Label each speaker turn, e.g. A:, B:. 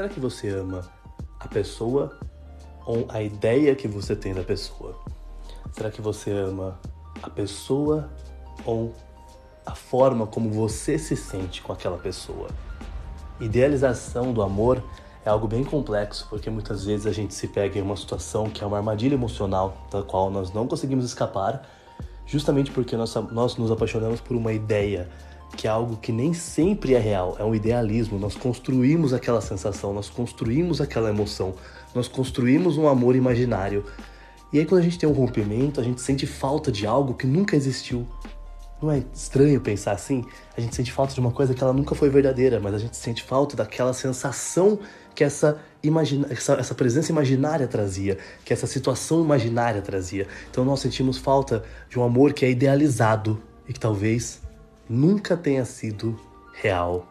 A: Será que você ama a pessoa ou a ideia que você tem da pessoa? Será que você ama a pessoa ou a forma como você se sente com aquela pessoa? Idealização do amor é algo bem complexo, porque muitas vezes a gente se pega em uma situação que é uma armadilha emocional da qual nós não conseguimos escapar, justamente porque nós, nós nos apaixonamos por uma ideia que é algo que nem sempre é real, é um idealismo. Nós construímos aquela sensação, nós construímos aquela emoção, nós construímos um amor imaginário. E aí, quando a gente tem um rompimento, a gente sente falta de algo que nunca existiu. Não é estranho pensar assim? A gente sente falta de uma coisa que ela nunca foi verdadeira, mas a gente sente falta daquela sensação que essa, imagina essa, essa presença imaginária trazia, que essa situação imaginária trazia. Então nós sentimos falta de um amor que é idealizado e que talvez nunca tenha sido real